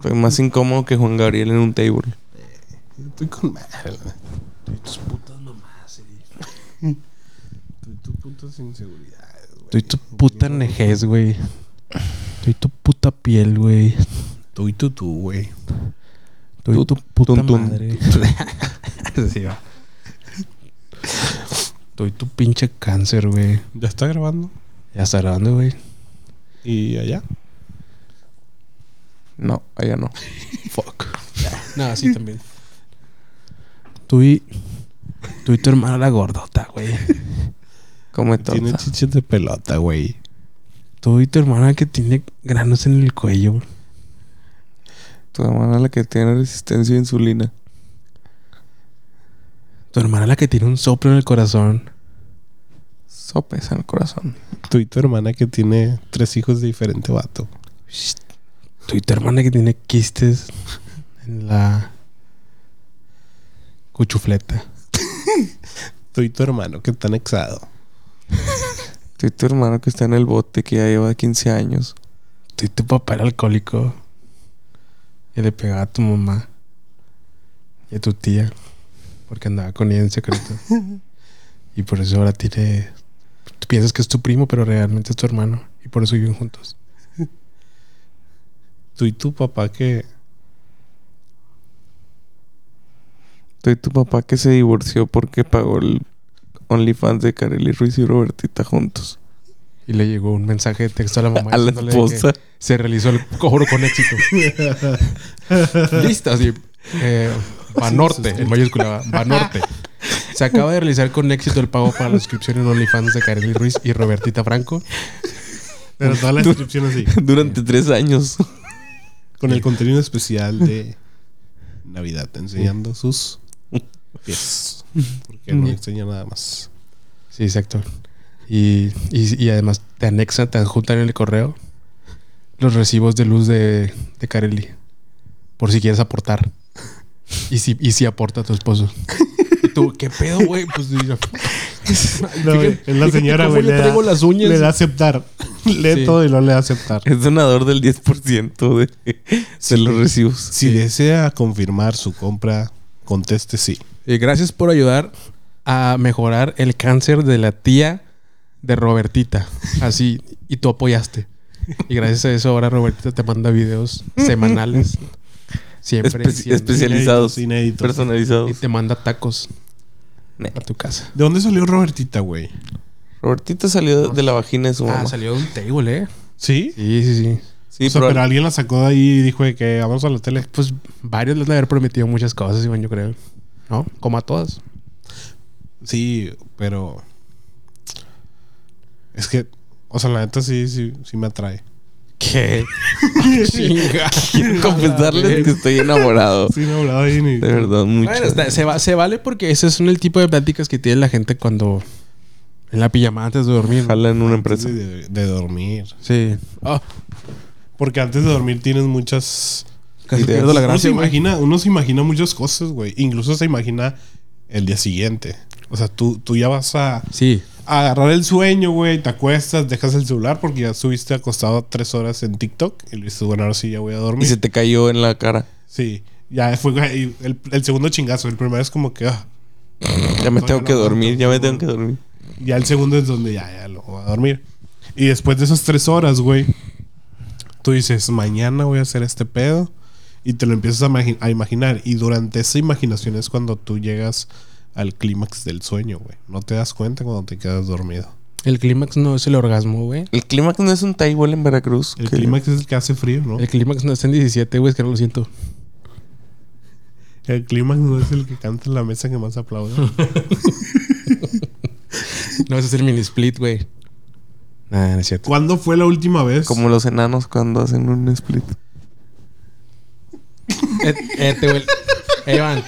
Fue más incómodo que Juan Gabriel en un table. Estoy con madre, güey. Estoy tus putas mamás, Eddie. Estoy tus putas inseguridades, güey. Estoy tu puta nejez, güey. Estoy tu puta piel, güey. Tú y tú, güey. Estoy tu puta madre. Sí, va. Estoy tu pinche cáncer, güey. ¿Ya está grabando? Ya está grabando, güey. ¿Y allá? No, allá no. Fuck. No, sí también. Tú y. Tú y tu hermana la gordota, güey. Come Tiene torta. chiches de pelota, güey. Tú y tu hermana que tiene granos en el cuello. Tu hermana la que tiene resistencia a insulina. Tu hermana la que tiene un soplo en el corazón. Sopes en el corazón. Tú y tu hermana que tiene tres hijos de diferente vato. Tú y tu hermana que tiene quistes en la cuchufleta. Tú y tu hermano que está anexado. Tú y tu hermano que está en el bote que ya lleva 15 años. Tú y tu papá era alcohólico. Y le pegaba a tu mamá. Y a tu tía. Porque andaba con ella en secreto. y por eso ahora tiene... Tú piensas que es tu primo, pero realmente es tu hermano. Y por eso viven juntos. Tú y tu papá que... Tú y tu papá que se divorció porque pagó el OnlyFans de Kareli Ruiz y Robertita juntos. Y le llegó un mensaje de texto a la mamá. A la que esposa. Se realizó el cobro con éxito. Lista, así. Eh, Banorte, en mayúscula, va, Banorte. Se acaba de realizar con éxito el pago para la suscripción en OnlyFans de Kareli Ruiz y Robertita Franco. Pero toda la inscripción así. Durante tres años. Con el contenido especial de Navidad. Enseñando sus pies. Porque no enseña nada más. Sí, exacto. Y, y, y además te anexan, te adjuntan en el correo los recibos de luz de, de Kareli. Por si quieres aportar. Y si, y si aporta tu esposo. Y tú, ¿qué pedo, güey? Pues mira, No, Fíjate- la señora, ¿cómo güey. le Le, da- traigo las uñas? le da a aceptar. Lee Sí. todo y lo le da a aceptar. Es donador del 10% de, de los recibos. Si desea confirmar su compra, conteste sí. Eh, gracias por ayudar a mejorar el cáncer de la tía de Robertita. Así, y tú apoyaste. Y gracias a eso ahora Robertita te manda videos semanales. Siempre. Espe- diciendo- especializados. Inéditos. y Personalizados. te manda tacos. A tu casa. ¿De dónde salió Robertita, güey? Robertita salió de la vagina de su mamá. Ah, salió de un table, ¿eh? ¿Sí? Sí, sí, sí. Sí, o sea, pero- alguien la sacó de ahí y dijo de que vamos a la tele. Pues varios les han haber prometido muchas cosas, Iván, yo creo. ¿No? Como a todas. Sí, pero. Es que, o sea, la neta sí, sí, sí me atrae. ¿Qué? Chinga. Quiero confesarles que estoy enamorado. Hablado ahí ni. De verdad, mucho. Bueno, está- se, va- se vale porque ese es un- el tipo de pláticas que tiene la gente cuando... En la pijamada antes de dormir. ¿no? Jala en una Antes empresa. De, de dormir. Sí. Ah, Porque antes de dormir tienes muchas. casi Ideas. pierdo la uno, se gracia, güey. imagina, uno se imagina muchas cosas, güey. Incluso se imagina el día siguiente. O sea, tú, tú ya vas a, Sí. A agarrar el sueño, güey. Te acuestas, dejas el celular porque ya estuviste acostado tres horas en TikTok. Y le dices, bueno, ahora sí ya voy a dormir. Y se te cayó en la cara. Sí. Ya fue güey, el, el segundo chingazo. El primero es como que. ah. Ya me tengo que dormir, ya me tengo que dormir. Ya el segundo es donde ya, ya lo voy a dormir. Y después de esas tres horas, güey, tú dices, mañana voy a hacer este pedo. Y te lo empiezas a imaginar. Y durante esa imaginación es cuando tú llegas al clímax del sueño, güey. No te das cuenta cuando te quedas dormido. El clímax no es el orgasmo, güey. El clímax no es un table en Veracruz. El que- clímax es el que hace frío, ¿no? El clímax no está en 17, güey. Es que no lo siento. El clímax no es el que canta en la mesa que más aplaude. No, ese es el mini split, güey. Nah, no es cierto. ¿Cuándo fue la última vez? Como los enanos cuando hacen un split. Eh, eh, te güey. Eh.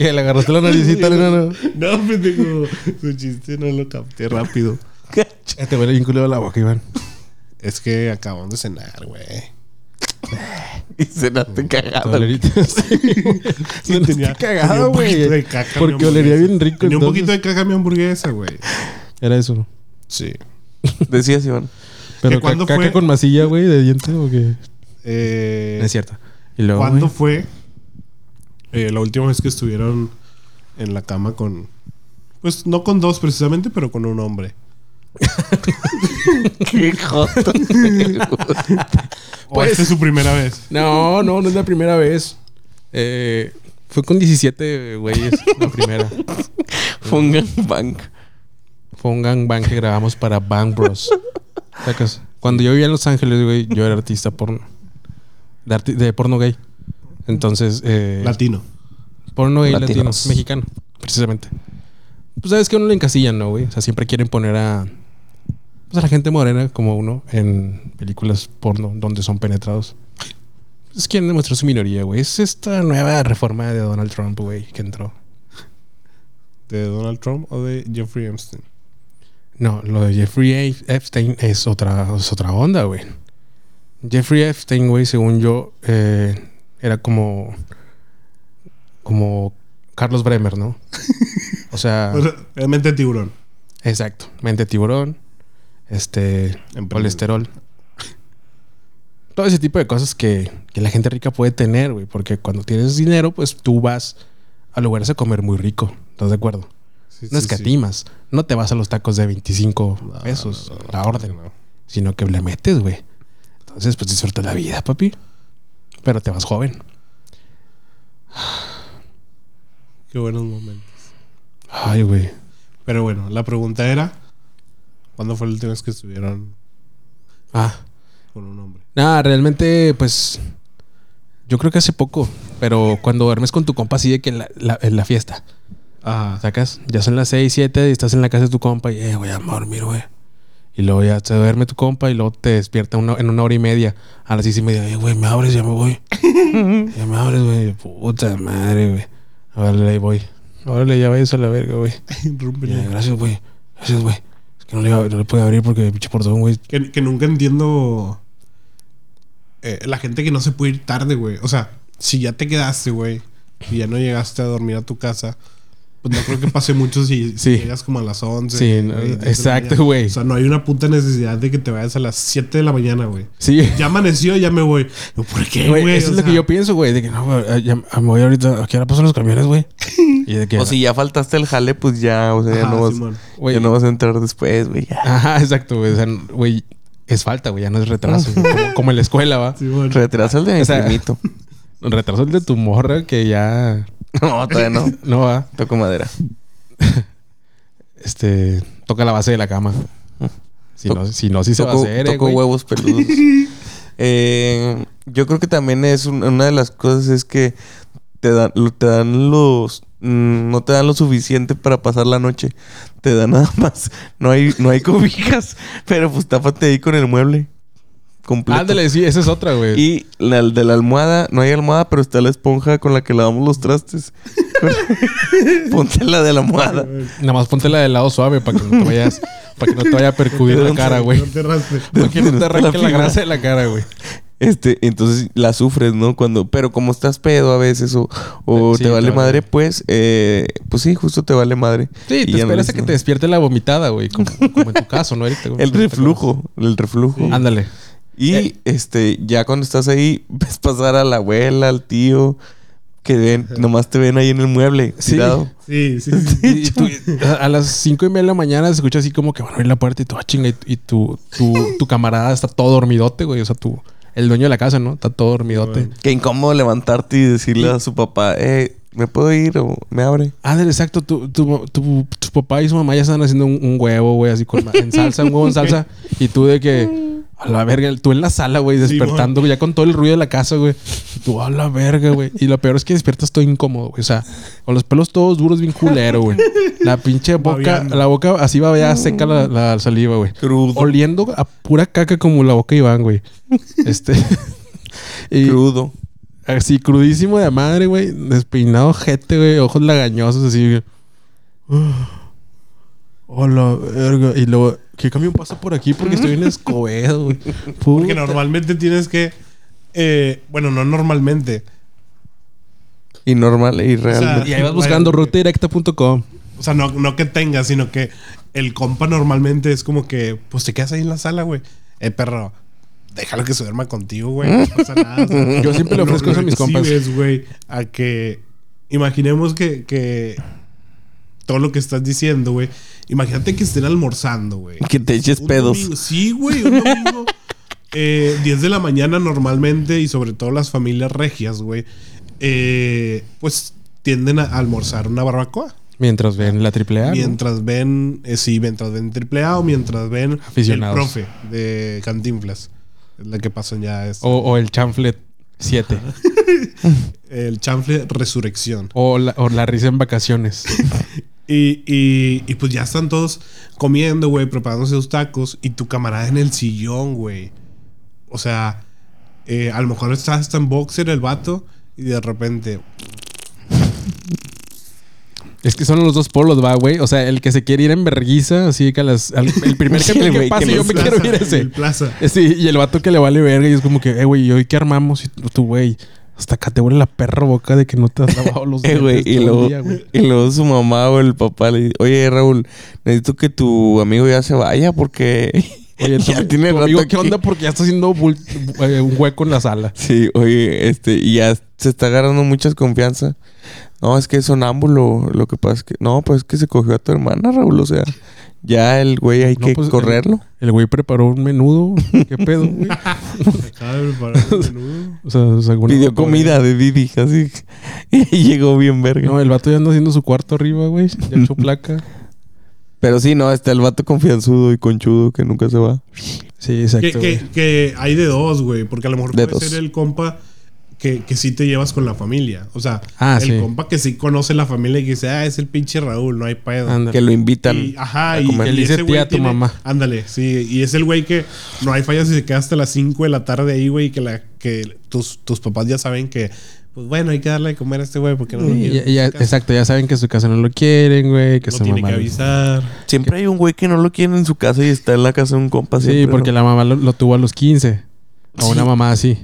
¿Qué? ¿Le agarraste la naricita al enano? No, pendejo. Su chiste no lo capté rápido. Eh, te huele bien culero la boca, Iván. Es que acabamos de cenar, güey. Y se te cagado. Sí, No, tenía, cagado, güey. Porque olería bien rico, Tenía un poquito de caca mi hamburguesa, güey. Era eso. Sí. Decías, Iván. Pero ¿Que cuándo ca- caca fue? con masilla, güey, de diente o qué? Eh, No es cierto. Y luego, ¿Cuándo fue eh, la última vez que estuvieron en la cama con. Pues no con dos precisamente, pero con un hombre? Qué joto. ¿O Pues- esta es su primera vez? No, no, no es la primera vez. Eh, fue con 17 güeyes la primera. Fue un gangbang. Fue un gangbang que grabamos para Bang Bros. ¿Sacas? Cuando yo vivía en Los Ángeles, güey, yo era artista porno. De, arti- de porno gay. Entonces, eh, Latino. porno gay latino, Latinos. mexicano, precisamente. Pues sabes que uno le encasillan, ¿no, güey? O sea, siempre quieren poner a, pues, a la gente morena como uno en películas porno donde son penetrados. Pues quieren demostrar su minoría, güey. Es esta nueva reforma de Donald Trump, güey, que entró. ¿De Donald Trump o de Jeffrey Epstein? No, lo de Jeffrey Epstein es otra, es otra onda, güey. Jeffrey Epstein, güey, según yo, eh, era como. como Carlos Bremer, ¿no? O sea, realmente tiburón. exacto. Mente tiburón, este. Colesterol. Todo ese tipo de cosas que, que la gente rica puede tener, güey. Porque cuando tienes dinero, pues tú vas a lugares a comer muy rico. ¿Estás de acuerdo? Sí, No sí, sí. escatimas. No te vas a los tacos de 25 No, pesos, no, no, la orden. no. Sino que le metes, güey. Entonces, pues disfruta la vida, papi. Pero te vas joven. Qué buenos momentos. Ay, güey. Pero bueno, la pregunta era: ¿Cuándo fue la última vez que estuvieron Ah. con un hombre? Nada, realmente, pues. Yo creo que hace poco. Pero cuando duermes con tu compa, de que en la, la- en la fiesta. Ajá. Sacas, ya son las 6, 7 y estás en la casa de tu compa y, eh, voy a dormir, güey. Y luego ya se duerme tu compa y luego te despierta una- en una hora y media. A las seis y media, güey, me abres, ya me voy. ya me abres, güey. Puta madre, güey. Órale, ahí voy. Órale, ya vayas a la verga, güey. Gracias, güey. Gracias, güey. Es que no le, no le pude abrir porque pinche portón, güey. Que, que nunca entiendo eh, la gente que no se puede ir tarde, güey. O sea, si ya te quedaste, güey, y ya no llegaste a dormir a tu casa, pues no creo que pase mucho si, si Sí. llegas como a las 11. Sí, no, güey, 10 de la exacto, güey. O sea, no hay una puta necesidad de que te vayas a las 7 de la mañana, güey. Sí. Ya amaneció, ya me voy. ¿Por qué, Güey, güey? eso O es lo que yo pienso, güey. De que no, güey, ya me voy ahorita. ¿A qué hora pasan los camiones, güey? Y de que. O si ya faltaste el jale, pues ya, o sea, ya, no, vas, ya no vas a entrar después, güey. ya. Ajá, exacto, güey. O sea, güey, es falta, güey. Ya no es retraso. como, como en la escuela, va. Simón. Retrasa el de mi O sea- primito. Retraso el de tu morra que ya No, todavía no. no va. Toco madera. Este, toca la base de la cama. Si no, si no, sí se va a hacer, eh, toco huevos peludos. Eh, yo creo que también es un- una de las cosas es que te dan, te dan los mm, no te dan lo suficiente para pasar la noche. Te dan nada más. No hay, no hay cobijas. Pero pues tápate ahí con el mueble. Completo. Ándale, sí, esa es otra, güey. Y la de la almohada, no hay almohada, pero está la esponja con la que lavamos los trastes. Ponte la de la almohada. Nada más ponte la del lado suave para que no te vayas, para que no te vaya a percudir la cara, güey. No te. Para que no te arranque la grasa de la cara, güey. Este, entonces la sufres, ¿no? Cuando, pero como estás pedo a veces o, o Sí, te vale vale. madre, pues, eh, pues sí, justo te vale madre. Sí, te no esperas les- a que te despierte la vomitada, güey. Como, como en tu caso, ¿no, Eric? El reflujo, el reflujo. Ándale. Y Eh. este, ya cuando estás ahí, ves pasar a la abuela, al tío, que ven, nomás te ven ahí en el mueble, Sí. tirado. Sí, sí, sí. Y, tú, a, las cinco y media de la mañana se escucha así como que van a abrir la puerta y tú, ah, chinga, y, y tu, tu, tu camarada está todo dormidote, güey. O sea, tú, el dueño de la casa, ¿no? Está todo dormidote. Bueno. Qué incómodo levantarte y decirle a su papá, eh, ¿me puedo ir o me abre? Ándale, exacto. Tu, tu, tu, tu papá y su mamá ya están haciendo un, un huevo, güey, así con, en salsa, un huevo en salsa. Y tú de que, a la verga, tú en la sala, güey, despertando, ya con todo el ruido de la casa, güey. Tú, a la verga, güey. Y lo peor es que despiertas todo incómodo, güey. O sea, con los pelos todos duros, bien culero, güey. La pinche boca, la boca así va ya seca la, la saliva, güey. Crudo. Oliendo a pura caca como la boca de Iván, güey. Este. y Crudo. así crudísimo de madre, güey. Despeinado, jete, güey. Ojos lagañosos, así. güey. Hola, verga. Y luego, ¿qué camión pasa por aquí? Porque estoy en Escobedo, güey. Porque normalmente tienes que. eh, bueno, no normalmente. Y normal y real. Y ahí vas buscando rutadirecta.com. O sea, no, no que tengas, sino que el compa normalmente es como que, pues te quedas ahí en la sala, güey. Eh, perro, déjalo que se duerma contigo, güey. No pasa nada. o sea, Yo siempre le lo- ofrezco eso a mis compas. recibes, güey, a que imaginemos que, que todo lo que estás diciendo, güey. Imagínate que estén almorzando, güey. Que te eches Un pedos. domingo- Sí, güey, un domingo. eh, 10 de la mañana normalmente y sobre todo las familias regias, güey. eh, pues tienden a almorzar una barbacoa. Mientras ven la triple A. ¿no? Mientras ven, eh, sí, mientras ven triple A o mientras ven Aficionados. el profe de Cantinflas. La que pasan ya es O, o el chanflet 7. el chanfle Resurrección. o, la, o la risa en vacaciones. Y, y, y pues ya están todos comiendo, güey, preparándose sus tacos y tu camarada en el sillón, güey. O sea, eh, a lo mejor está hasta en boxer el vato y de repente, Es que son los dos polos, va, güey. O sea, el que se quiere ir en verguiza, así que a las, al- el primer Sí, camión el que pase, que yo me plaza, quiero ir ese. el plaza. Sí, y el vato que le vale verga y es como que, eh, güey, ¿y hoy qué armamos? Y tú, güey, hasta acá te huele la perra boca de que no te has lavado los Eh, dientes y luego, día, y luego su mamá o el papá le dice, oye Raúl, necesito que tu amigo ya se vaya porque Oye, ya tiene tu rato amigo, ¿qué aquí". onda? Porque ya está haciendo eh, un hueco en la sala. Sí, oye, este, y ya se está agarrando mucha confianza. No, es que es sonámbulo. Lo que pasa es que. No, pues es que se cogió a tu hermana, Raúl. O sea, ya el güey hay No, que pues, correrlo. El güey preparó un menudo. ¿Qué pedo, güey? Acaba de preparar un menú. O sea, o sea, Pidió comida de Didi, así. Y llegó bien verga. No, el vato ya anda haciendo su cuarto arriba, güey. Ya echó placa. Pero sí, no, está el vato confianzudo y conchudo que nunca se va. Sí, exacto. Que, que, güey. que hay de dos, güey. Porque a lo mejor De puede dos. ser el compa que, que sí te llevas con la familia. O sea, Ah, el sí. compa que sí conoce la familia y que dice, ah, es el pinche Raúl, no hay pedo. Que lo invitan. Y, ajá, y, comer. Que le y dice ese tía a tu tiene- mamá. Ándale, sí. Y es el güey que no hay fallas si se queda hasta las 5 de la tarde ahí, güey. Que, la, que tus, tus papás ya saben que, pues bueno, hay que darle de comer a este güey porque no lo ya- casa. exacto, ya saben que su casa no lo quieren, güey. Que No su tiene mamá que avisar. Siempre hay un güey que no lo quiere en su casa y está en la casa de un compa. Sí, siempre, porque ¿no? la mamá lo, lo tuvo a los 15. A una mamá así.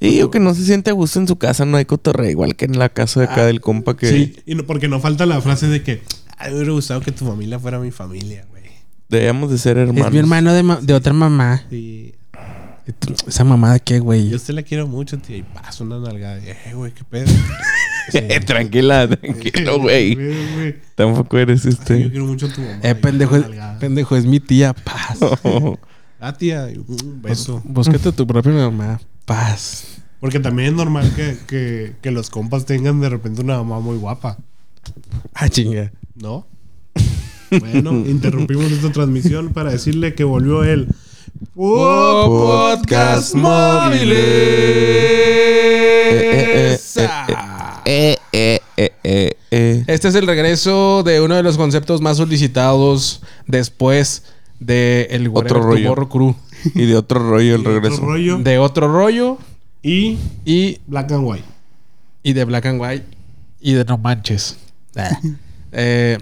Sí, o que no se siente a gusto en su casa, no hay cotorreo. Igual que en la casa de acá del compa que Sí, y no, porque no falta la frase de que, ay, me hubiera gustado que tu familia fuera mi familia, güey. debemos de ser hermanos. Es mi hermano de, ma- de otra mamá. Sí. ¿Esa mamá de qué, güey? Yo a usted la quiero mucho, tío. Y paso una nalgada. Y, Eh, güey, qué pedo. Tranquila, tranquilo, güey. Tampoco eres Yo este. quiero mucho a tu mamá. Eh, pendejo, es, pendejo, es mi tía. Paz. Ah, tía. Un beso. Búscate a tu propia mamá. Paz. Porque también es normal que, que, que los compas tengan de repente una mamá muy guapa. Ah, chinga. ¿No? Bueno, interrumpimos esta transmisión para decirle que volvió el Podcast móviles. Eh, eh, eh, eh, eh. Este es el regreso de uno de los conceptos más solicitados después de el Otro rollo. Crew. Y de otro rollo el Otro regreso. rollo De otro rollo y y, Black and White. y de Black and White y de No Manches. Eh,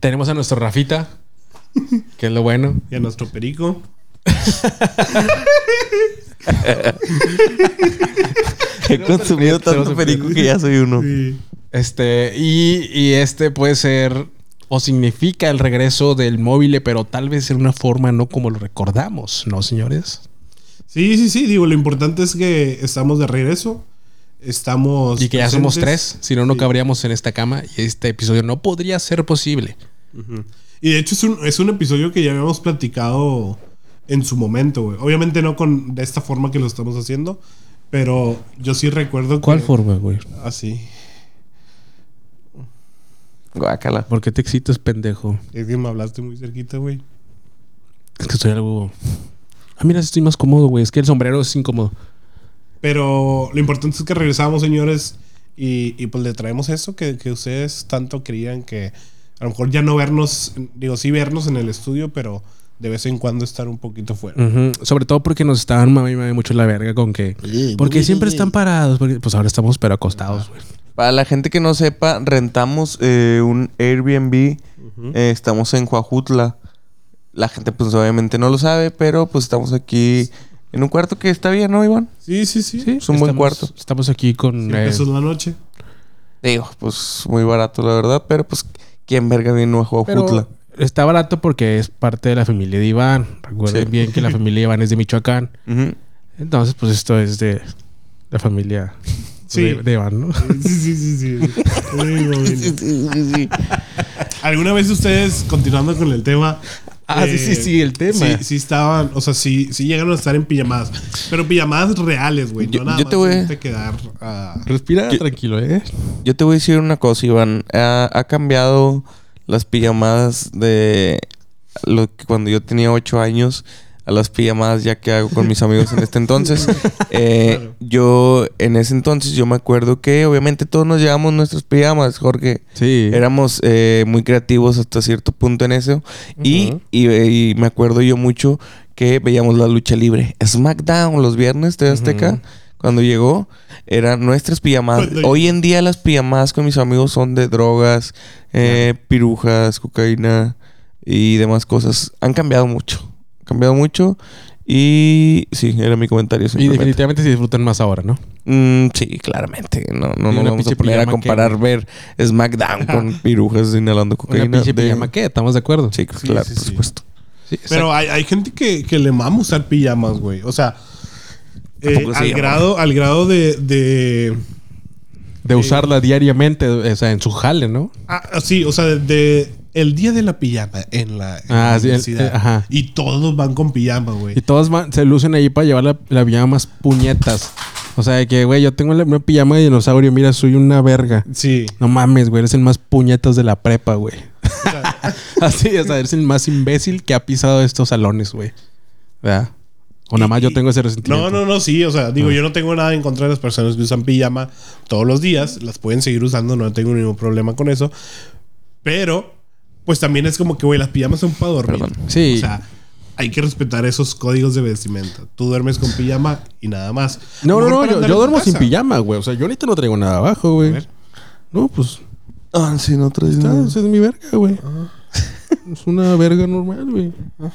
tenemos a nuestro Rafita, que es lo bueno. Y a nuestro perico. He consumido tanto perico que ya soy uno. Sí. Este, y, y este puede ser o significa el regreso del móvil, pero tal vez en una forma no como lo recordamos, ¿no, señores? Sí, sí, sí. Digo, lo importante es que estamos de regreso. Estamos. Y que ya somos tres, si no, no cabríamos en esta cama y este episodio no podría ser posible. Y de hecho es un, es un episodio que ya habíamos platicado en su momento, güey. Obviamente no con de esta forma que lo estamos haciendo, pero yo sí recuerdo que... forma, güey? Así. Guácala. ¿Por qué te excitas, pendejo? Es que me hablaste muy cerquita, güey. Es que estoy algo. Ah, mira, estoy más cómodo, güey. Es que el sombrero es incómodo. Pero lo importante es que regresamos, señores, y, y pues le traemos eso que, que ustedes tanto querían que a lo mejor ya no vernos, digo, sí vernos en el estudio, pero de vez en cuando estar un poquito fuera. Sobre todo porque nos estaban mami, mami, mucho la verga con que. Porque siempre están parados. Porque, pues ahora estamos, pero acostados, güey. Para la gente que no sepa, rentamos eh, un Airbnb. Eh, estamos en Coajutla. La gente pues obviamente no lo sabe, pero pues estamos aquí en un cuarto que está bien, ¿no, Iván? Sí, sí, sí. Sí, Es un buen estamos- cuarto. Estamos aquí con. Eh, pesos la noche. Digo, pues muy barato la verdad, pero pues ¿quién verga vino a Coajutla? está barato porque es parte de la familia de Iván. Recuerden Sí. bien que la familia de Iván es de Michoacán. Entonces, pues esto es de la familia Sí. de, de Iván, ¿no? Sí, sí, sí, sí. Sí, ¿Alguna vez ustedes, continuando con el tema... Ah, sí, sí, sí, el tema. Sí, sí estaban, o sea, sí, sí llegaron a estar en pijamadas. Pero pijamadas reales, güey. Yo- No nada yo más te voy- irte quedar a... Respira Yo- tranquilo, ¿eh? Yo te voy a decir una cosa, Iván. Ha, ha cambiado las pijamadas de lo que cuando yo tenía ocho años a las pijamadas ya que hago con mis amigos en este entonces. Eh, Claro. Yo, en ese entonces, yo me acuerdo que obviamente todos nos llevamos nuestras pijamas, Jorge. Sí. Éramos eh, muy creativos hasta cierto punto en eso. y, y, y me acuerdo yo mucho que veíamos la lucha libre. SmackDown los viernes de Azteca. Cuando llegó, eran nuestras pijamadas. Hoy en día las pijamadas con mis amigos son de drogas, eh, pirujas, cocaína y demás cosas. Han cambiado mucho. Cambiado mucho. Y sí, era mi comentario. Y definitivamente se disfrutan más ahora, ¿no? Mm, sí, claramente. No, no una vamos a poner a comparar que- ver SmackDown con pirujas inhalando Una cocaína. pinche de- pijama, ¿qué? ¿Estamos de acuerdo? Sí, Sí, claro, sí, por sí. supuesto. Sí, Pero hay, hay gente que, que le mama usar pijamas, güey. O sea, eh, al, llama. grado, al grado de... de De usarla diariamente, o sea, en su jale, ¿no? ah, sí, o sea, de, de el día de la pijama en la, en Ah, la sí, universidad. eh, ajá. Y todos van con pijama, güey. Y todos van- se lucen ahí para llevar la, la pijama más puñetas. O sea, de que, güey, yo tengo la- una pijama de dinosaurio, mira, soy una verga. Sí. No mames, güey, eres el más puñetas de la prepa, güey. O sea, Así, o sea, eres el más imbécil que ha pisado estos salones, güey. ¿Verdad? O nada más yo tengo ese resentimiento. no, no, no, sí. O sea, Ah. digo, yo no tengo nada en contra de las personas que usan pijama todos los días. Las pueden seguir usando, no tengo ningún problema con eso. Pero, pues también es como que, güey, las pijamas son para dormir. Perdón. Sí. O sea, hay que respetar esos códigos de vestimenta. Tú duermes con pijama y nada más. No, no, no, yo, duermo sin pijama, güey. O sea, yo ahorita no traigo nada abajo, A güey. ver. No, pues, Ah, sí, no traes ah, nada. esa es mi verga, güey. Es una verga normal, güey.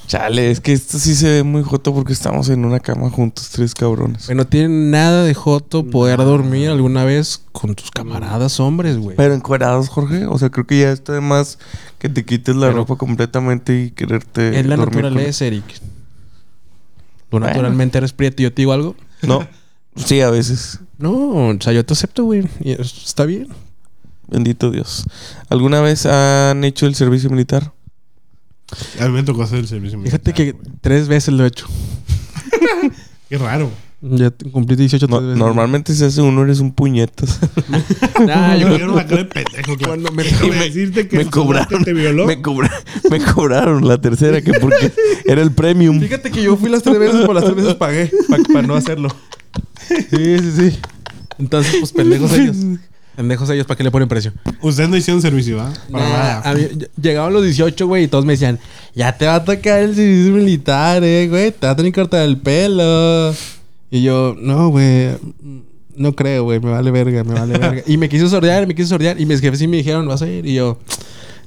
Chale, es que esto sí se ve muy joto porque estamos en una cama juntos, tres cabrones. Güey, no tiene nada de joto poder dormir alguna vez con tus camaradas hombres, güey. Pero encuerados, Jorge. O sea, creo que ya está de más que te quites la Pero- ropa completamente y quererte. Es la dormir con- naturaleza, Eric. Tú Bueno. naturalmente eres prieto y yo te digo algo. No. Sí, a veces. No, o sea, yo te acepto, güey. Está bien. Bendito Dios. ¿Alguna vez han hecho el servicio militar? A mí me tocó hacer el servicio militar. Fíjate que tres veces lo he hecho. Qué raro. Ya cumplí 18 No, veces. normalmente se hace uno, eres un puñetas. Nah, yo me dieron la cara de pendejo. Cuando me- decirte que me cobraron. te violó. Me, cobra- me cobraron la tercera que porque era el premium. Fíjate que yo fui las tres veces, por las tres veces pagué para no hacerlo. Sí, sí, sí. Entonces, pues pendejos ellos. Pendejos ellos, ¿para qué le ponen precio? Ustedes no hicieron servicio, ¿va? Para Nah, nada. a mí- llegaban los 18, güey, y todos me decían, ya te va a tocar el servicio militar, eh, güey, te va a tener que cortar el pelo. Y yo, no, güey, no creo, güey, me vale verga, me vale verga. y me quiso sordear, me quiso sordear, y mis jefes sí me dijeron, vas a ir. Y yo,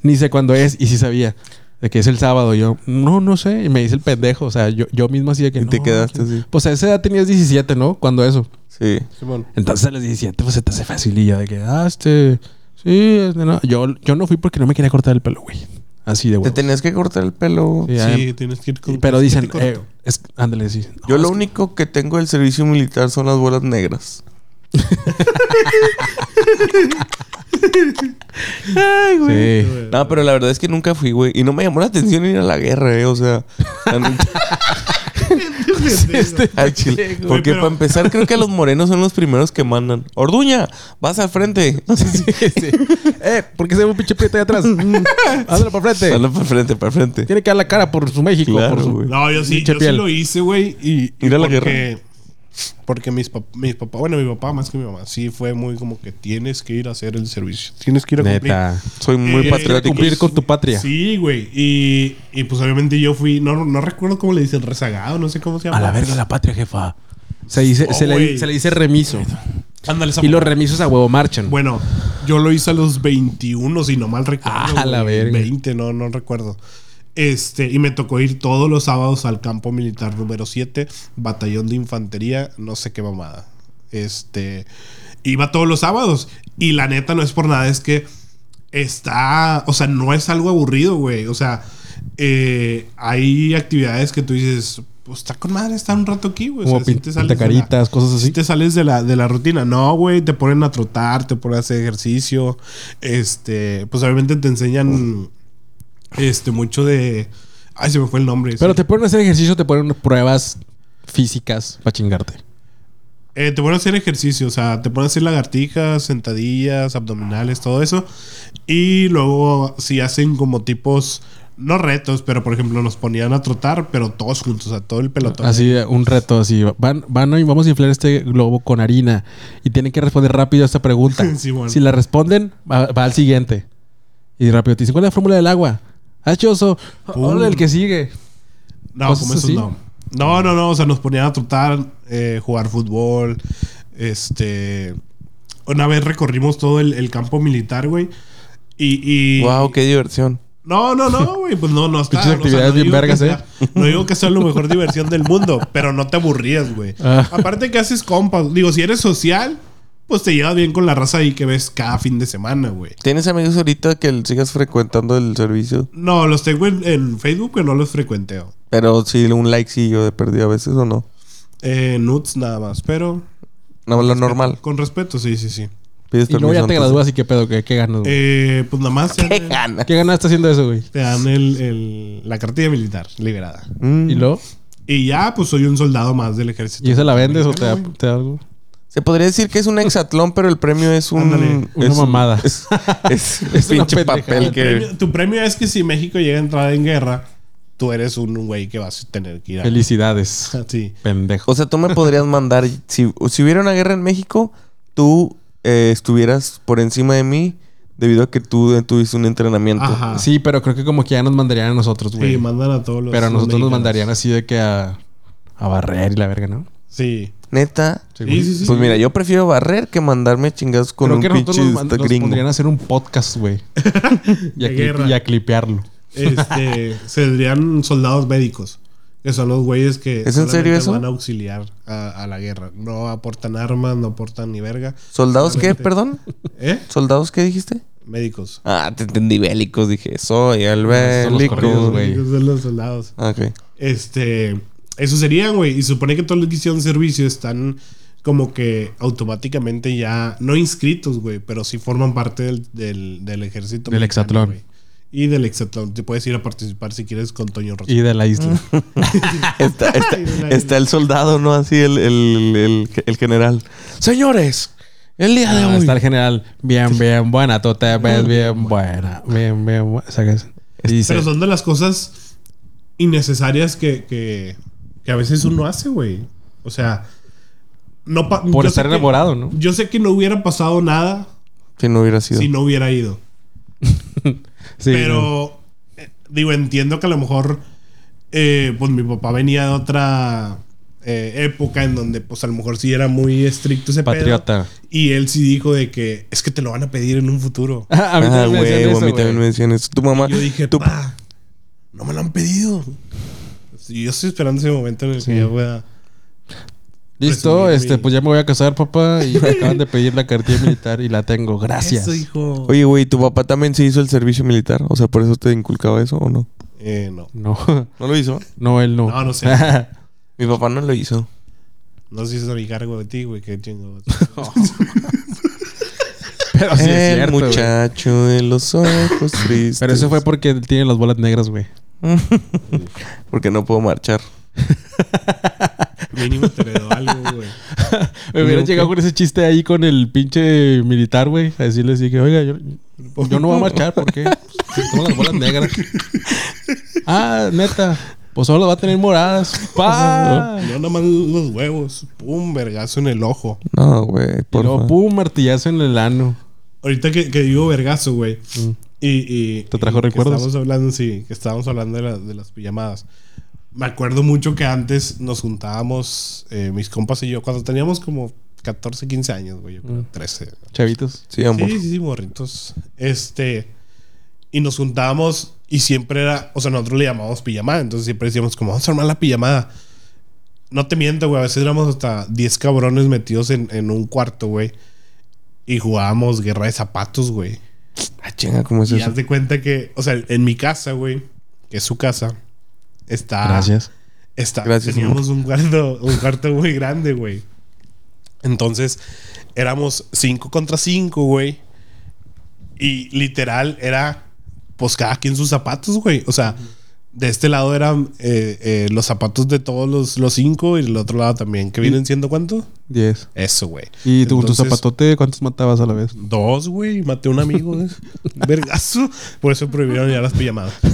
ni sé cuándo es, y sí sabía. De que es el sábado, Y yo, no, no sé. Y me dice el pendejo, o sea, yo, yo mismo hacía que Y te no, quedaste que- así. Pues a esa edad tenías 17, ¿no? Cuando eso. Sí. Simón. Entonces a los 17 pues se te hace facililla de que, ah. Sí, este, no. Yo, yo no fui porque no me quería cortar el pelo, güey. Así de Te huevo. tenías que cortar el pelo. Sí, Sí, tienes que ir con. pero dicen, eh, es, ándale, sí. Yo lo que- único que tengo del servicio militar son las bolas negras. Ay, Sí. No, pero la verdad es que nunca fui, güey. Y no me llamó la atención ir a la guerra, eh. O sea, Este al chile. pendejo. Porque pero- para empezar, creo que los morenos son los primeros que mandan. Orduña, vas al frente. Sí, sí. Eh, ¿por qué se ve un pinche prieto ahí atrás? Ándale para frente. Dale para frente, para frente. Tiene que dar la cara por su México. Claro, por su... güey. No, yo sí, yo sí lo hice, güey. Y, y Ir a la porque, porque mis, pap- mis papás, bueno, mi papá más que mi mamá, sí fue muy como que tienes que ir a hacer el servicio. Tienes que ir a cumplir. Neta. Soy muy Eh, patriótico. Cumplir con tu patria. Sí, güey. Y, y pues obviamente yo fui, no, no recuerdo cómo le dicen, rezagado, no sé cómo se llama. A la verga la patria, jefa. Se, dice, Oh, se, le, se le dice remiso. Ándale, Y los remisos a huevo marchan. Bueno, yo lo hice a los 21, si no mal recuerdo. Ah, la güey. verga. 20, no, no recuerdo. Este, y me tocó ir todos los sábados al campo militar número 7, batallón de infantería, no sé qué mamada. Este, iba todos los sábados. Y la neta no es por nada, es que está, o sea, no es algo aburrido, güey. O sea, eh, hay actividades que tú dices, pues está con madre, está un rato aquí, güey. O Como sea, pin- te sales de la- cosas si así. te sales de la, de la rutina. No, güey, te ponen a trotar, te ponen a hacer ejercicio. Este, pues obviamente te enseñan este mucho de. Ay, se me fue el nombre. Pero sí. te ponen a hacer ejercicio, te ponen pruebas físicas para chingarte. Eh, te ponen a hacer ejercicio, o sea, te ponen a hacer lagartijas, sentadillas, abdominales, todo eso. Y luego, si hacen como tipos, no retos, pero por ejemplo, nos ponían a trotar, pero todos juntos, o sea, todo el pelotón. Así, un reto así. Van, van y vamos a inflar este globo con harina. Y tienen que responder rápido a esta pregunta. Sí, bueno. Si la responden, va, va al siguiente. Y rápido te dicen, ¿cuál es la fórmula del agua? Ah, choso. Hola, el que sigue. No, cosas como eso así. no. No, no, no, o sea, nos ponían a trotar, eh, jugar fútbol. Este. Una vez recorrimos todo el, el campo militar, güey. Y, y. Wow, qué diversión. No, no, no, güey. Pues no, no está. Pinches actividades bien digo que vergas, sea- No digo que sea la mejor diversión del mundo, pero no te aburrías, güey. Ah. Aparte que haces compas. Digo, si eres social, pues te llevas bien con la raza ahí que ves cada fin de semana, güey. ¿Tienes amigos ahorita que sigas frecuentando el servicio? No, los tengo en, en Facebook, pero no los frecuenteo. Pero sí, un like sí yo de perdido a veces o no. Eh, nudes nada más, pero. No, lo normal. Con respeto, sí, sí, sí. Pides Y luego ya te gradúas y qué pedo, qué, qué ganas, güey? Eh, pues nada más ¡Qué dan, gana! ¿Qué ganaste haciendo eso, güey? te dan el, el- la cartilla militar liberada. Mm. Y luego, Y ya, pues soy un soldado más del ejército. ¿y esa la vendes o te da, te da algo? Se podría decir que es un hexatlón, pero el premio es un... Ándale, una es mamada. Es, es, Es una pinche papel El que... premio- tu premio es que si México llega a entrar en guerra, tú eres un güey que vas a tener que ir a... Felicidades, Sí. pendejo. O sea, tú me podrías mandar... Si, si hubiera una guerra en México, tú eh, estuvieras por encima de mí debido a que tú tuviste un entrenamiento. Ajá. Sí, pero creo que como que ya nos mandarían a nosotros, güey. Sí, mandan a todos los. pero a nosotros nos mandarían así de que a, a barrer y la verga, ¿no? Sí. Neta. Sí, Sí, sí, sí. Pues mira, yo prefiero barrer que mandarme chingados con Creo un que nosotros pinche nos, nos gringo. pondrían a hacer un podcast, güey. y, y a clipearlo. Este, serían soldados médicos. Que son los güeyes que ¿Es en serio eso? van a auxiliar a, a la guerra. No aportan armas, no aportan ni verga. ¿Soldados qué? Perdón. ¿Eh? ¿Soldados qué dijiste? Médicos. Ah, te entendí bélicos. Dije, soy el son los bélico. corridos, son los soldados. Ah, Ok. Este, eso serían, güey. Y supone que todos los que hicieron servicio están como que automáticamente ya, no inscritos, güey, pero sí forman parte del, del, del ejército. Del mexicano, hexatlón. güey. Y del hexatlón. Te puedes ir a participar si quieres con Toño Rosa. Y de la isla. Está, está- Ay, de la está el soldado, ¿no? Así el, el, el, el general. Señores, el día de Ah, hoy. está el general. Bien, bien buena. Tú te ves bien buena. Bien, bien buena. Dice, Pero son de las cosas innecesarias que, que, que a veces uno hace, güey. O sea, no pa- por estar que- enamorado, ¿no? Yo sé que no hubiera pasado nada Si no hubiera sido. si no hubiera ido. Sí. Pero, eh, digo, entiendo que a lo mejor, eh, pues mi papá venía de otra eh, época en donde, pues a lo mejor sí era muy estricto ese pedo. Patriota. Y él sí dijo de que es que te lo van a pedir en un futuro. a mí Ah, también me decían huevo, a eso, mí también me decían eso. Tu mamá. Yo dije, tu- pa, no me lo han pedido. Yo estoy esperando ese momento en el Sí. que yo pueda. Listo, este, mi- pues ya me voy a casar, papá. Y me acaban de pedir la cartilla militar y la tengo. Gracias. Eso, hijo. Oye, güey, ¿tu papá también se hizo el servicio militar? O sea, ¿por eso te inculcaba eso o no? Eh, no. No, ¿No lo hizo? no, él no. No, no sé. Mi papá no lo hizo. No sé si es mi cargo de ti, güey. Qué chingo. Pero sí es cierto, muchacho de los ojos tristes. Pero eso fue porque él tiene las bolas negras, güey. Porque no puedo marchar. Mínimo te heredó algo, güey. Me hubiera ¿Yo llegado con ese chiste ahí con el pinche militar, güey. A decirle así que, oiga, yo, yo no voy a marchar porque tengo las bolas negras. ah, neta. Pues solo va a tener moradas. ¡Pa! No, nada más los huevos. Pum, vergazo en el ojo. No, güey, Y por luego, favor. pum, martillazo en el ano. Ahorita que, que digo vergazo, güey. Y, y. ¿Te trajo y recuerdos? Estábamos hablando, sí, que estábamos hablando de, la- de las pijamadas. Me acuerdo mucho que antes nos juntábamos, eh, mis compas y yo, cuando teníamos como 14, 15 años, güey. Yo creo, Mm. 13. Chavitos. Sí, amor. Sí, sí, sí, morritos. Este. Y nos juntábamos y siempre era. O sea, nosotros le llamábamos pijamada. Entonces siempre decíamos, como vamos a armar la pijamada. No te miento, güey. A veces éramos hasta 10 cabrones metidos en, en un cuarto, güey. Y jugábamos guerra de zapatos, güey. Ah, chinga, ¿cómo es y eso? haz de cuenta que, o sea, en mi casa, güey, que es su casa, está. Gracias. Está, Gracias, teníamos un cuarto, un cuarto muy grande, güey. Entonces, éramos cinco contra cinco, güey. Y literal era, pues cada quien sus zapatos, güey. O sea, de este lado eran eh, eh, los zapatos de todos los, los cinco y del otro lado también. ¿Que vienen siendo cuánto? 10. Eso, güey. ¿Y tu, tu Entonces, zapatote cuántos matabas a la vez? Dos, güey. Maté a un amigo. Vergazo. Por eso prohibieron ya las pijamadas.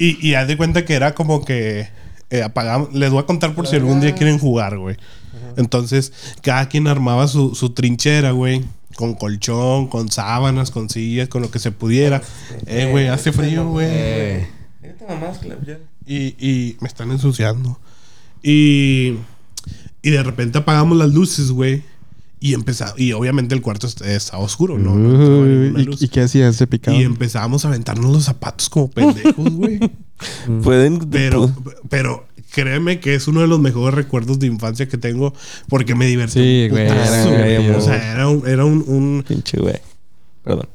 Y, y haz de cuenta que era como que eh, apagamos. Les voy a contar por si algún día quieren jugar, güey. Entonces, cada quien armaba su, su trinchera, güey. Con colchón, con sábanas, con sillas, con lo que se pudiera. Eh, güey, hace frío, güey. Y, y me están ensuciando. Y, y de repente apagamos las luces, güey. Y empezamos, y obviamente el cuarto está, está oscuro, ¿no? Estaba. ¿y, ¿Y qué hacían? ¿Se picaban? Y empezábamos a aventarnos los zapatos como pendejos, güey. Pueden... Pero, pero créeme que es uno de los mejores recuerdos de infancia que tengo porque me divertí. Sí, güey, era. O sea, era, un- era, un- un- Pinche güey. Perdón.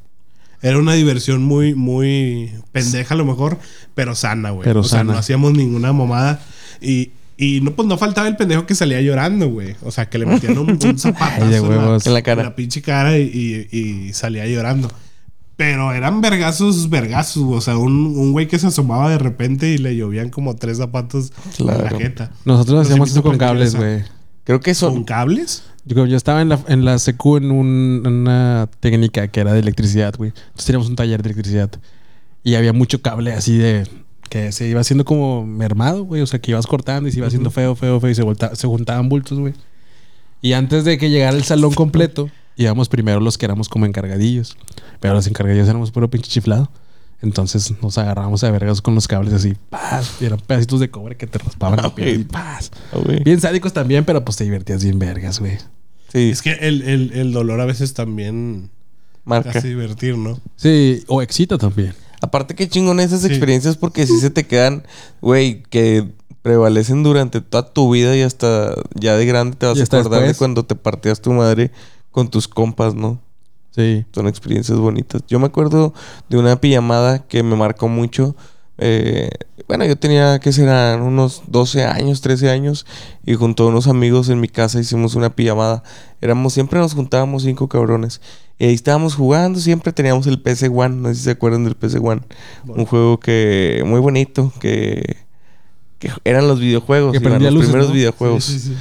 Era una diversión muy, muy pendeja a lo mejor, pero sana, güey. Pero o sea, sana. no hacíamos ninguna mamada. Y, y no, pues no faltaba el pendejo que salía llorando, güey. O sea, que le metían un, un zapatazo Ay, de en, la, huevos. En la cara. en la pinche cara y, y- y salía llorando. Pero eran vergazos, vergazos. O sea, un, un güey que se asomaba de repente y le llovían como tres zapatos en la Claro. jeta. Nosotros Nos hacíamos eso con cables, güey. Creo que ¿Con son... cables? Yo, yo estaba en la, en la secu en, un- en una técnica que era de electricidad, güey. Entonces teníamos un taller de electricidad. Y había mucho cable así de... Que se iba haciendo como mermado, güey. O sea, que ibas cortando y se iba haciendo feo, feo, feo. Y se, volta- se juntaban bultos, güey. Y antes de que llegara el salón completo, íbamos primero los que éramos como encargadillos. Pero los encargadillos éramos puro pinche chiflado. Entonces nos agarrábamos a vergas con los cables así. ¡Paz! Y eran pedacitos de cobre que te raspaban la piel. y ¡Paz! Ah. Bien sádicos también, pero pues te divertías bien vergas, güey. Sí, Es que el, el- el dolor a veces también marca. hace divertir, ¿no? Sí, o excita también. Aparte, qué chingón esas Sí. experiencias porque sí se te quedan, güey, que prevalecen durante toda tu vida y hasta ya de grande te vas a acordar de cuando te partías tu madre con tus compas, ¿no? Sí. Son experiencias bonitas. Yo me acuerdo de una pijamada que me marcó mucho. Eh, bueno, yo tenía, ¿qué serán? Unos 12 años, 13 años. Y junto a unos amigos en mi casa hicimos una pijamada. Éramos, siempre nos juntábamos cinco cabrones. Y ahí estábamos jugando, siempre teníamos el PC One. No sé si se acuerdan del PC One. Un juego que muy bonito, que, que eran los videojuegos. Que prendía los luces, primeros ¿no? videojuegos. Sí, sí, sí.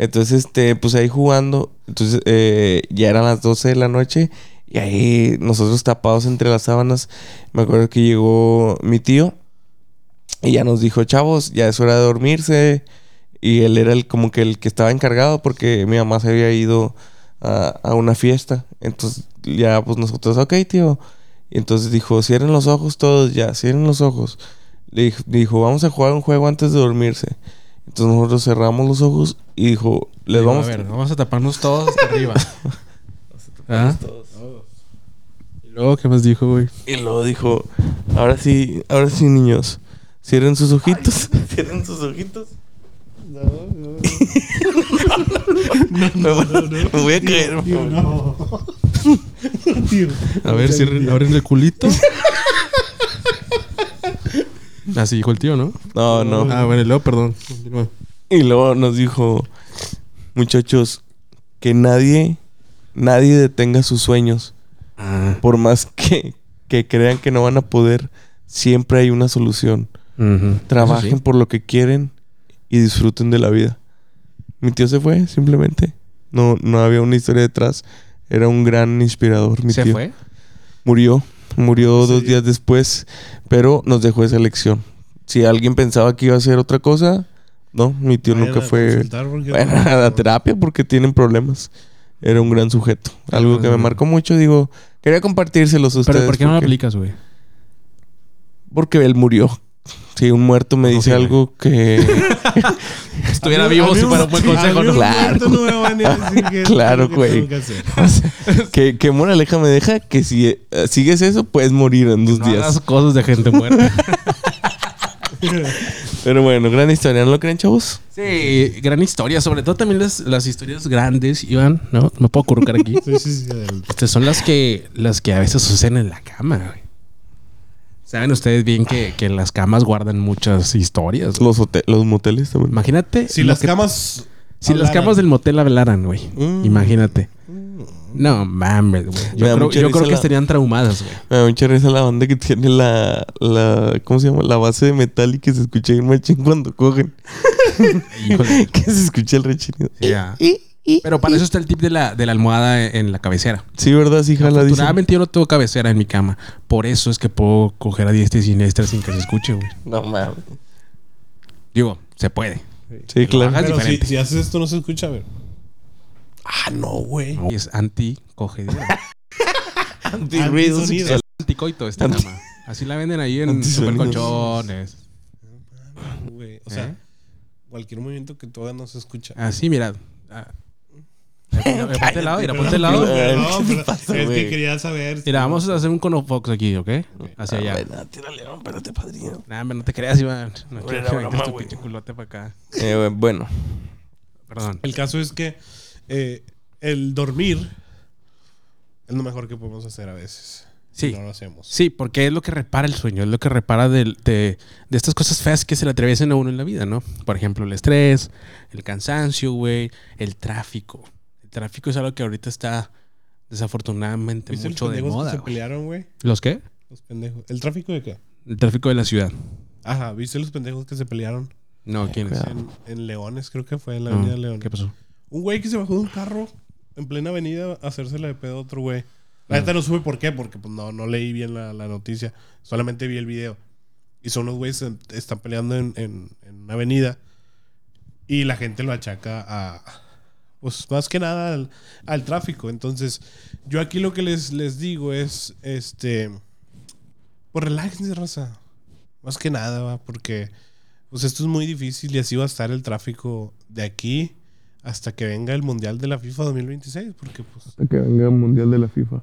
Entonces, este, pues ahí jugando. Entonces, eh, ya eran las 12 de la noche. Y ahí nosotros tapados entre las sábanas. Me acuerdo que llegó mi tío. Y ya nos dijo, chavos, ya es hora de dormirse. Y él era el como que el que estaba encargado porque mi mamá se había ido a, una fiesta. Entonces, ya pues nosotros, ok, tío. Y entonces dijo, cierren los ojos todos ya, cierren los ojos. Le dijo, vamos a jugar un juego antes de dormirse. Entonces nosotros cerramos los ojos y dijo, les Digo, vamos A ver, vamos a taparnos todos hasta arriba. ¿Ah? Y luego, ¿qué más dijo, güey? Y luego dijo, ahora sí, ahora sí, niños, cierren sus ojitos, cierren sus ojitos. me, voy- me voy a caer. Tío, no. Tío, A ver, si abren el culito. Así dijo el tío, ¿no? No, no. Ah, bueno, y luego, perdón. Continúa. Y luego nos dijo, muchachos, que nadie, nadie detenga sus sueños. Ah. Por más que, que crean que no van a poder, siempre hay una solución. Trabajen sí. por lo que quieren y disfruten de la vida. Mi tío se fue, simplemente. No, no había una historia detrás. Era un gran inspirador, mi ¿Se tío. fue? Murió. Murió Sí. dos días después, pero nos dejó esa lección. Si alguien pensaba que iba a hacer otra cosa, no, mi tío nunca fue bueno, a la terapia porque tienen problemas. Era un gran sujeto. Algo que me marcó mucho, digo, quería compartírselos a ustedes. ¿Pero por qué no lo aplicas, güey? Porque él murió. Si un muerto me dice algo que... Estuviera vivo si un- fuera un buen consejo, ¿no? Claro. muerto no me van a decir que es Claro, que güey. que que, moraleja me deja que si eh, sigues eso, puedes morir en dos No días. hagas cosas de gente muerta. Pero bueno, gran historia, ¿no lo creen, chavos? Sí, gran historia. Sobre todo también las, las historias grandes, Iván, ¿no? Me puedo colocar aquí. Sí, sí, sí. adelante. Estas son las que, las que a veces suceden en la cama, güey. Saben ustedes bien que, que las camas guardan muchas historias. güey. Los, hote- los moteles también. Imagínate. Si lo las que- camas. si las hablaran. camas del motel hablaran, güey. Mm. Imagínate. No mames, güey. Me Yo, creo, mucha yo risa creo que la- estarían traumadas, güey. Me da mucha risa la banda que tiene la, la. ¿Cómo se llama? La base de metal y que se escucha bien machín cuando cogen. Híjole. que se escucha el rechinido. Ya. Pero para eso está el tip de la, de la almohada en la cabecera. Sí, ¿verdad? Sí, jala. Afortunadamente yo no tengo cabecera en mi cama. Por eso es que puedo coger a diestra y siniestra sin que se escuche, güey. No mames. Digo, se puede. Sí, claro. Pero si, haces esto, no se escucha, a ver. Ah, no, güey. Es anti-cogedera. Sexual. Anticoito esta Anti- cama. Así la venden ahí en supercolchones. Güey, O sea, ¿Eh? cualquier movimiento que tú hagas no se escucha. Así, mira. Ah. Mira, Ponte al lado, mira, ponte al lado. ¿Qué pero pasa, es que quería saber. Mira, vamos a hacer un conofox aquí, ¿ok? Hacia allá. Bueno, tírale, no, espérate, padrino. Nah, no te creas, Iván. No quiero que vengas tu pinche culote para acá. Eh, bueno. Perdón. El caso es que eh, el dormir es lo mejor que podemos hacer a veces. Sí. No lo hacemos. Sí, porque es lo que repara el sueño, es lo que repara de, de estas cosas feas que se le atraviesan a uno en la vida, ¿no? Por ejemplo, el estrés, el cansancio, güey, el tráfico. Tráfico es algo que ahorita está desafortunadamente ¿Viste mucho los de pendejos moda. que se pelearon, güey? ¿Los qué? Los pendejos. ¿El tráfico de qué? El tráfico de la ciudad. Ajá, ¿viste los pendejos que se pelearon? No, ¿quién es? cuidado. En, en Leones, creo que fue en la No, avenida León. ¿Qué pasó? Un güey que se bajó de un carro en plena avenida a hacérsela de pedo a otro güey. La neta no supe por qué, porque pues, no, no leí bien la, la noticia. Solamente vi el video. Y son unos güeyes que están peleando en, en- en una avenida. Y la gente lo achaca a. Pues más que nada al, al tráfico. Entonces, yo aquí lo que les, les digo es. Este. Pues relájense, raza. Más que nada, va, porque. Pues esto es muy difícil y así va a estar el tráfico de aquí hasta que venga el Mundial de la FIFA 2026, porque pues Hasta que venga el Mundial de la FIFA.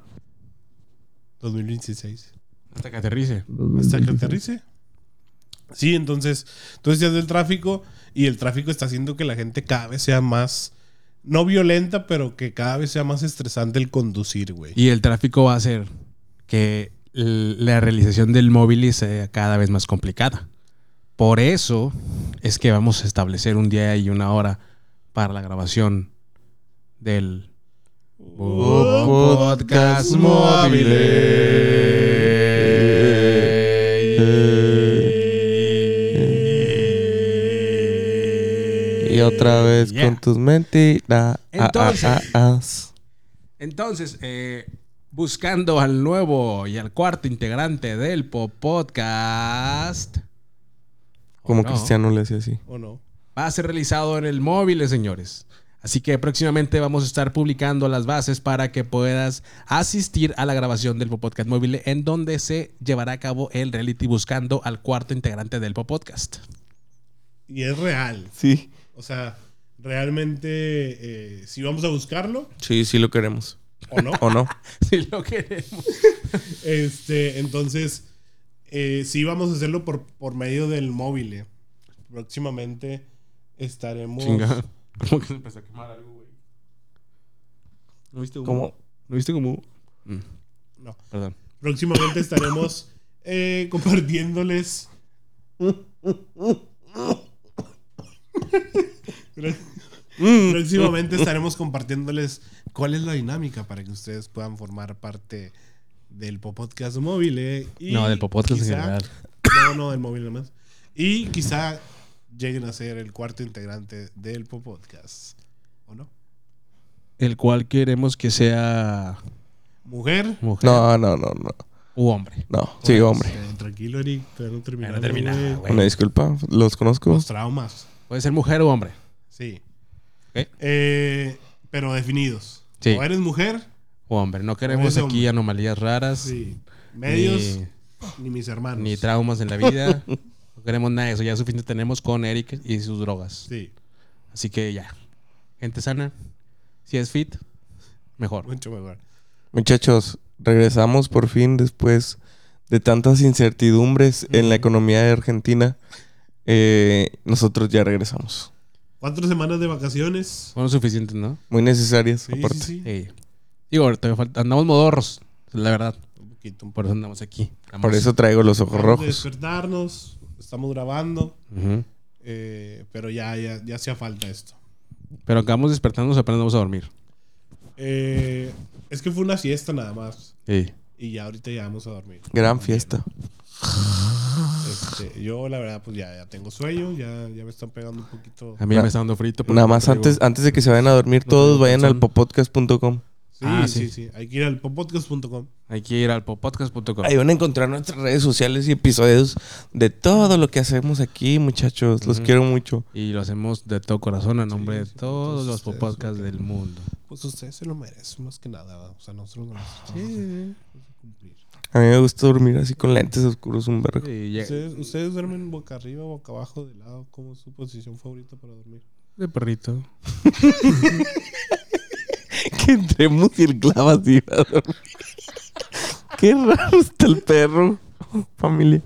2026. Hasta que aterrice. Hasta que aterrice. Sí, entonces, entonces ya es del tráfico y el tráfico está haciendo que la gente cada vez sea más, no violenta, pero que cada vez sea más estresante el conducir, güey. Y el tráfico va a hacer que la realización del móvil sea cada vez más complicada. Por eso es que vamos a establecer un día y una hora para la grabación del podcast móvil. Y otra vez Yeah. con tus mentiras. Ah, Entonces- ah, ah. Entonces, eh, buscando al nuevo y al cuarto integrante del Pop Podcast. Como. Cristiano le hacía así. ¿O no? va a ser realizado en el móvil, eh, señores. Así que próximamente vamos a estar publicando las bases para que puedas asistir a la grabación del Pop Podcast móvil en donde se llevará a cabo el reality buscando al cuarto integrante del Pop Podcast. Y es real. Sí. O sea, realmente, eh, si vamos a buscarlo Sí, sí lo queremos. o no. ¿O no? Si lo queremos. Este, entonces, eh, sí vamos a hacerlo por, por medio del móvil. eh. Próximamente estaremos. Chinga. ¿Cómo que se empezó a quemar algo, güey? ¿No viste cómo? ¿Cómo? ¿No viste cómo? Mm, No. perdón. Próximamente estaremos eh, compartiéndoles. Próximamente estaremos compartiéndoles cuál es la dinámica para que ustedes puedan formar parte del Pop Podcast móvil. eh, y No, del Pop Podcast en quizá- general. No, no, del móvil nomás. Y quizá lleguen a ser el cuarto integrante del Pop Podcast. ¿O no? El cual queremos que sea Mujer. mujer No, no, no, no. u hombre. No, sí, hombre. Eh, tranquilo, Eric. Todavía no terminamos. Una disculpa, los conozco. Los traumas. Puede ser mujer u hombre. Sí. Ok. Eh, pero definidos. Sí. O eres mujer, U hombre. No queremos aquí hombre. anomalías raras. sí. Medios, Ni, ni, mis hermanos. ni traumas en la vida. no queremos nada de eso. Ya suficiente tenemos con Eric y sus drogas. Sí, Así que ya. Gente sana. Si es fit, mejor. mucho mejor. Muchachos, regresamos por fin después de tantas incertidumbres en la economía de Argentina. Eh, nosotros ya regresamos. Cuatro semanas de vacaciones. Fueron suficientes, ¿no? Muy necesarias, Sí, aparte. sí, sí. Digo, ahorita andamos modorros, la verdad. Un poquito. un Por eso andamos aquí. Por eso traigo los ojos Acabamos de rojos. despertarnos. Estamos grabando. Eh, pero ya, ya, ya hacía falta esto. Pero acabamos despertándonos apenas vamos a dormir. Eh, es que fue una siesta nada más. Sí. Y ya ahorita ya vamos a dormir. Gran fiesta. Este, yo la verdad pues ya, ya tengo sueño, ya, ya me están pegando un poquito. A mí ya me está dando frito. Nada no más traigo- antes, antes de que se vayan a dormir no todos, vayan al popodcast.com. Sí, Ah, sí, sí. sí, Hay que ir al popodcast.com. Hay que ir al popodcast.com. Ahí van a encontrar nuestras redes sociales y episodios de todo lo que hacemos aquí, muchachos. Los quiero mucho. Y lo hacemos de todo corazón a nombre Sí, de sí, todos los ustedes, podcasts ok. del mundo. Pues ustedes se lo merecen más que nada. ¿va? O sea, nosotros no lo Sí, cumplir. A mí me gusta dormir así con lentes oscuros un vergo. sí. ya- ¿Ustedes, ustedes duermen boca arriba, boca abajo, de lado. ¿Cómo es su posición favorita para dormir? De perrito. que entremos y el clava así a dormir. Qué raro está el perro, familia.